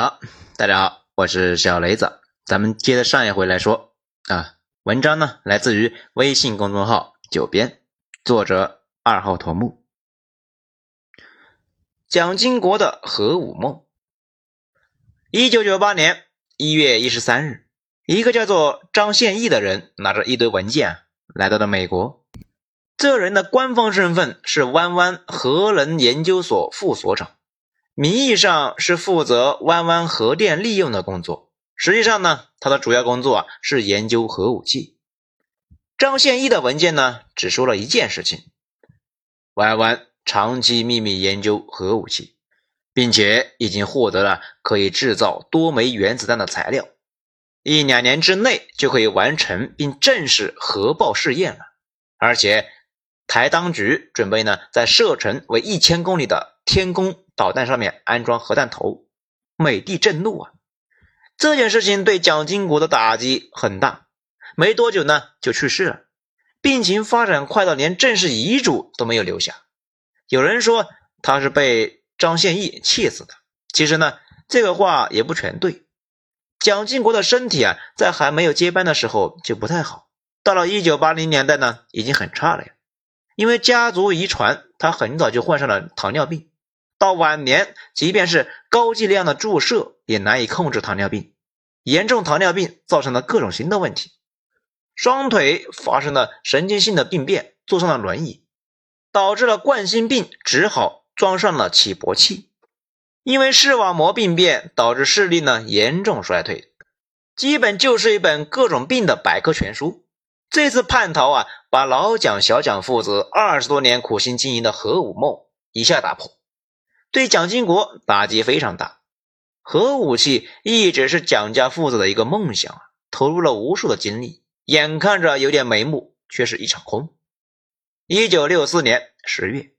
好，大家好，我是小雷子，咱们接着上一回来说啊。文章呢来自于微信公众号“九编”，作者二号头目。蒋经国的核武梦。一九九八年一月一十三日，一个叫做张献义的人拿着一堆文件来到了美国。这人的官方身份是湾湾核能研究所副所长，名义上是负责湾湾核电利用的工作，实际上呢，他的主要工作啊是研究核武器。张献义的文件呢只说了一件事情：弯弯长期秘密研究核武器。并且已经获得了可以制造多枚原子弹的材料，一两年之内就可以完成并正式核爆试验了。而且，台当局准备呢在射程为一千公里的天宫导弹上面安装核弹头。美帝震怒啊！这件事情对蒋经国的打击很大，没多久呢就去世了，病情发展快到连正式遗嘱都没有留下。有人说他是被。张献义气死的。其实呢，这个话也不全对。蒋经国的身体啊，在还没有接班的时候就不太好，到了一九八零年代呢，已经很差了呀。因为家族遗传，他很早就患上了糖尿病。到晚年，即便是高剂量的注射，也难以控制糖尿病。严重糖尿病造成了各种新的问题，双腿发生了神经性的病变，坐上了轮椅，导致了冠心病，只好。装上了起搏器，因为视网膜病变导致视力呢严重衰退，基本就是一本各种病的百科全书。这次叛逃啊，把老蒋、小蒋父子二十多年苦心经营的核武梦一下打破，对蒋经国打击非常大。核武器一直是蒋家父子的一个梦想啊，投入了无数的精力，眼看着有点眉目，却是一场空。一九六四年十月。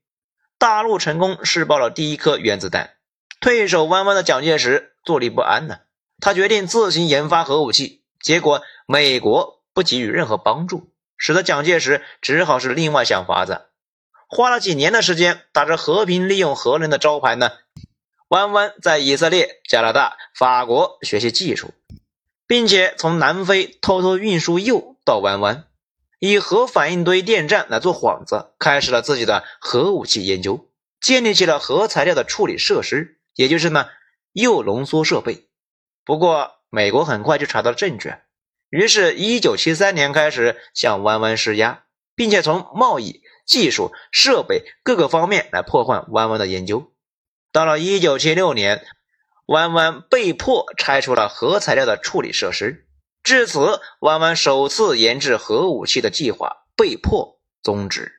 大陆成功试爆了第一颗原子弹，退守湾湾的蒋介石坐立不安呢。他决定自行研发核武器，结果美国不给予任何帮助，使得蒋介石只好是另外想法子。花了几年的时间，打着和平利用核能的招牌呢，湾湾在以色列、加拿大、法国学习技术，并且从南非偷偷运输铀到湾湾。以核反应堆电站来做幌子，开始了自己的核武器研究，建立起了核材料的处理设施，也就是呢铀浓缩设备。不过，美国很快就查到了证据，于是一九七三年开始向湾湾施压，并且从贸易、技术、设备各个方面来破坏湾湾的研究。到了一九七六年，湾湾被迫拆除了核材料的处理设施。至此，弯弯首次研制核武器的计划被迫终止。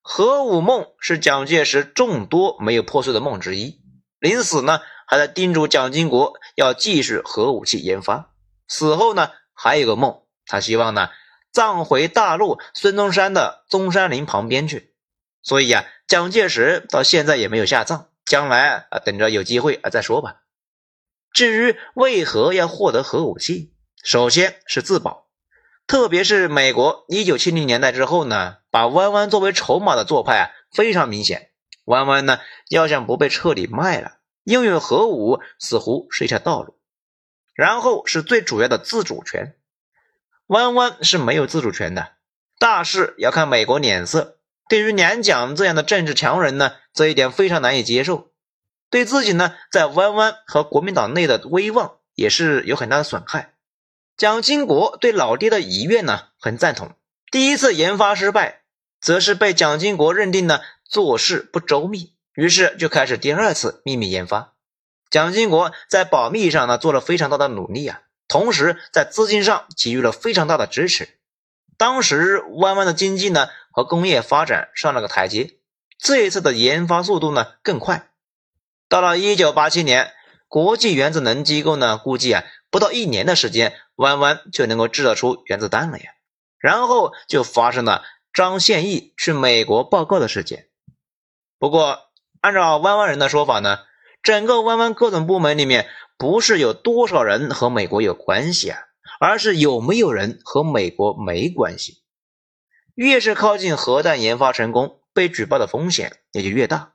核武梦是蒋介石众多没有破碎的梦之一。临死呢，还在叮嘱蒋经国要继续核武器研发。死后呢，还有个梦，他希望呢葬回大陆孙中山的中山陵旁边去。所以呀，蒋介石到现在也没有下葬，将来啊，等着有机会啊再说吧。至于为何要获得核武器？首先是自保，特别是美国一九七零年代之后呢，把弯弯作为筹码的做派啊非常明显。弯弯呢要想不被彻底卖了，拥有核武似乎是一条道路。然后是最主要的自主权，弯弯是没有自主权的，大事要看美国脸色。对于两蒋这样的政治强人呢，这一点非常难以接受，对自己呢在弯弯和国民党内的威望也是有很大的损害。蒋经国对老爹的遗愿呢很赞同。第一次研发失败，则是被蒋经国认定呢做事不周密，于是就开始第二次秘密研发。蒋经国在保密上呢做了非常大的努力啊，同时在资金上给予了非常大的支持。当时湾湾的经济呢和工业发展上了个台阶，这一次的研发速度呢更快。到了一九八七年，国际原子能机构呢估计啊。不到一年的时间，弯弯就能够制造出原子弹了呀。然后就发生了张献义去美国报告的事件。不过，按照弯弯人的说法呢，整个弯弯各种部门里面，不是有多少人和美国有关系啊，而是有没有人和美国没关系。越是靠近核弹研发成功，被举报的风险也就越大。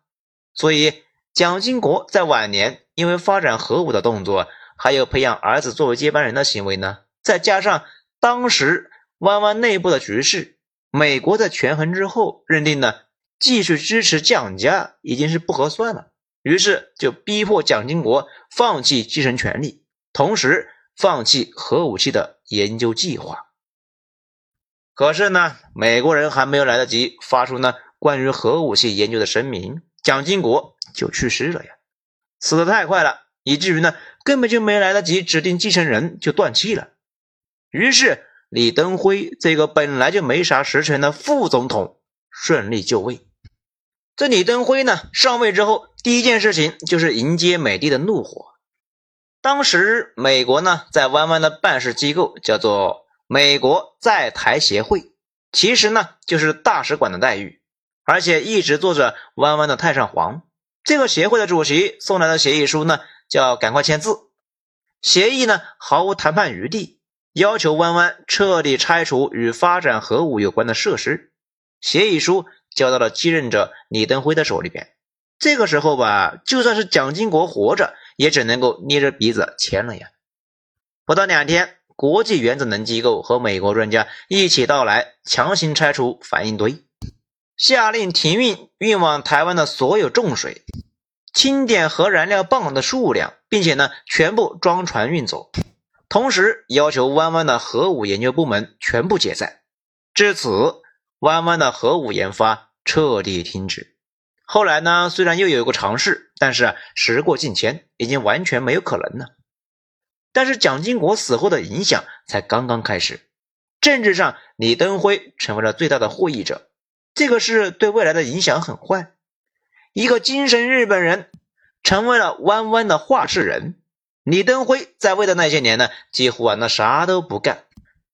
所以，蒋经国在晚年因为发展核武的动作，还有培养儿子作为接班人的行为呢，再加上当时弯弯内部的局势，美国在权衡之后认定呢，继续支持蒋家已经是不合算了，于是就逼迫蒋经国放弃继承权利，同时放弃核武器的研究计划。可是呢，美国人还没有来得及发出呢关于核武器研究的声明，蒋经国就去世了呀，死的太快了，以至于呢根本就没来得及指定继承人就断气了。于是李登辉这个本来就没啥实权的副总统顺利就位。这李登辉呢上位之后，第一件事情就是迎接美帝的怒火。当时美国呢在湾湾的办事机构叫做。美国在台协会其实呢就是大使馆的待遇，而且一直做着弯弯的太上皇。这个协会的主席送来的协议书呢，叫赶快签字。协议呢毫无谈判余地，要求弯弯彻底拆除与发展核武有关的设施。协议书交到了继任者李登辉的手里边。这个时候吧，就算是蒋经国活着，也只能够捏着鼻子签了呀。不到两天。国际原子能机构和美国专家一起到来，强行拆除反应堆，下令停运运往台湾的所有重水、清点核燃料棒的数量，并且呢全部装船运走。同时要求湾湾的核武研究部门全部解散。至此，湾湾的核武研发彻底停止。后来呢，虽然又有一个尝试，但是时过境迁，已经完全没有可能了。但是蒋经国死后的影响才刚刚开始，政治上李登辉成为了最大的获益者，这个事对未来的影响很坏。一个精神日本人成为了弯弯的话事人，李登辉在位的那些年呢，几乎啊那啥都不干，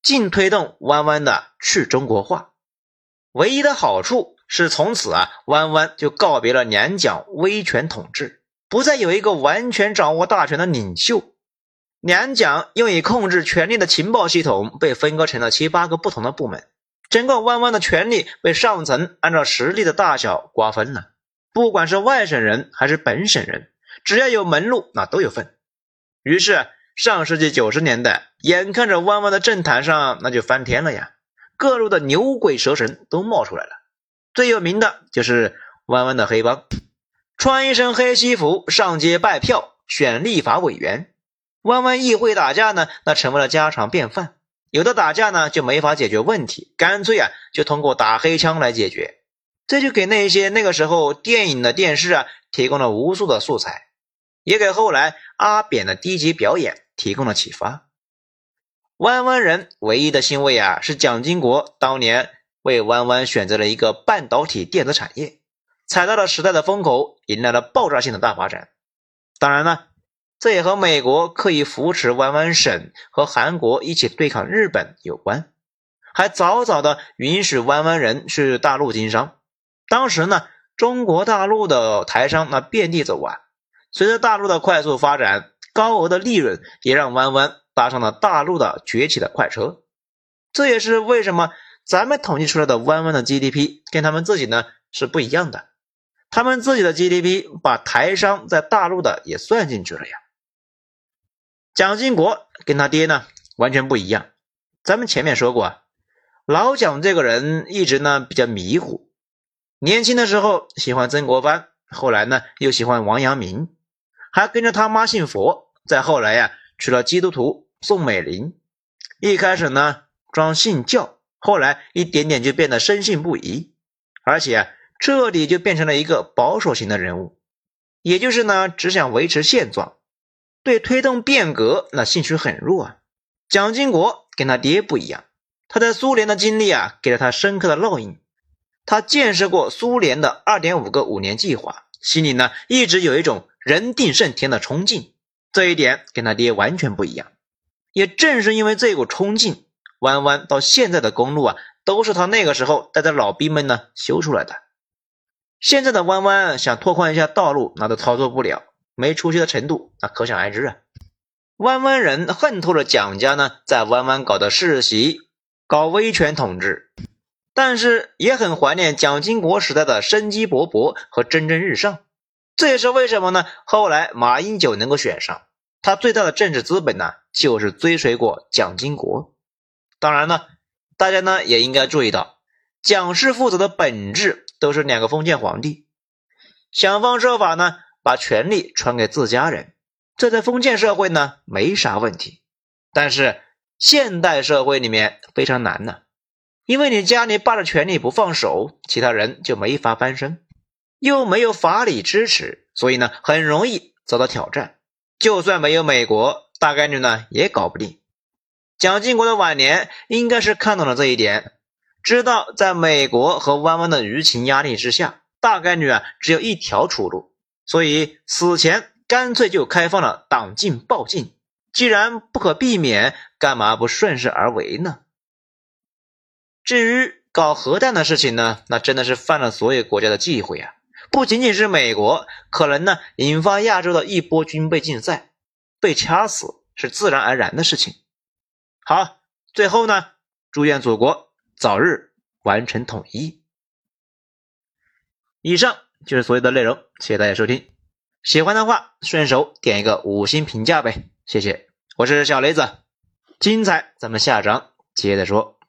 尽推动弯弯的去中国化。唯一的好处是从此啊弯弯就告别了两蒋威权统治，不再有一个完全掌握大权的领袖。两蒋用以控制权力的情报系统被分割成了七八个不同的部门，整个湾湾的权力被上层按照实力的大小瓜分了。不管是外省人还是本省人，只要有门路，那都有份。于是，上世纪九十年代，眼看着湾湾的政坛上那就翻天了呀，各路的牛鬼蛇神都冒出来了。最有名的就是湾湾的黑帮，穿一身黑西服上街拜票选立法委员。弯弯议会打架呢，那成为了家常便饭。有的打架呢就没法解决问题，干脆啊就通过打黑枪来解决。这就给那些那个时候电影的电视啊提供了无数的素材，也给后来阿扁的低级表演提供了启发。弯弯人唯一的欣慰啊，是蒋经国当年为弯弯选择了一个半导体电子产业，踩到了时代的风口，迎来了爆炸性的大发展。当然呢。这也和美国刻意扶持湾湾省和韩国一起对抗日本有关，还早早的允许湾湾人去大陆经商。当时呢，中国大陆的台商那遍地走啊。随着大陆的快速发展，高额的利润也让湾湾搭上了大陆的崛起的快车。这也是为什么咱们统计出来的弯弯的 GDP 跟他们自己呢是不一样的。他们自己的 GDP 把台商在大陆的也算进去了呀。蒋经国跟他爹呢完全不一样。咱们前面说过，老蒋这个人一直呢比较迷糊。年轻的时候喜欢曾国藩，后来呢又喜欢王阳明，还跟着他妈信佛。再后来呀，娶了基督徒宋美龄。一开始呢装信教，后来一点点就变得深信不疑，而且彻底就变成了一个保守型的人物，也就是呢只想维持现状。对推动变革那兴趣很弱啊。蒋经国跟他爹不一样，他在苏联的经历啊，给了他深刻的烙印。他见识过苏联的二点五个五年计划，心里呢一直有一种人定胜天的冲劲。这一点跟他爹完全不一样。也正是因为这股冲劲，弯弯到现在的公路啊，都是他那个时候带着老兵们呢修出来的。现在的弯弯想拓宽一下道路，那都操作不了。没出息的程度，那可想而知啊！弯弯人恨透了蒋家呢，在弯弯搞的世袭，搞威权统治，但是也很怀念蒋经国时代的生机勃勃和蒸蒸日上。这也是为什么呢？后来马英九能够选上，他最大的政治资本呢，就是追随过蒋经国。当然了，大家呢也应该注意到，蒋氏父子的本质都是两个封建皇帝，想方设法呢把权力传给自家人，这在封建社会呢没啥问题。但是现代社会里面非常难呢，因为你家里霸着权力不放手，其他人就没法翻身。又没有法理支持，所以呢，很容易遭到挑战。就算没有美国，大概率呢也搞不定。蒋经国的晚年应该是看懂了这一点，知道在美国和弯弯的舆情压力之下，大概率啊只有一条出路，所以死前干脆就开放了党禁报禁。既然不可避免，干嘛不顺势而为呢？至于搞核弹的事情呢，那真的是犯了所有国家的忌讳啊。不仅仅是美国，可能呢引发亚洲的一波军备竞赛，被掐死是自然而然的事情。好，最后呢，祝愿祖国早日完成统一。以上就是所有的内容，谢谢大家收听。喜欢的话，顺手点一个五星评价呗，谢谢。我是小雷子，精彩咱们下章接着说。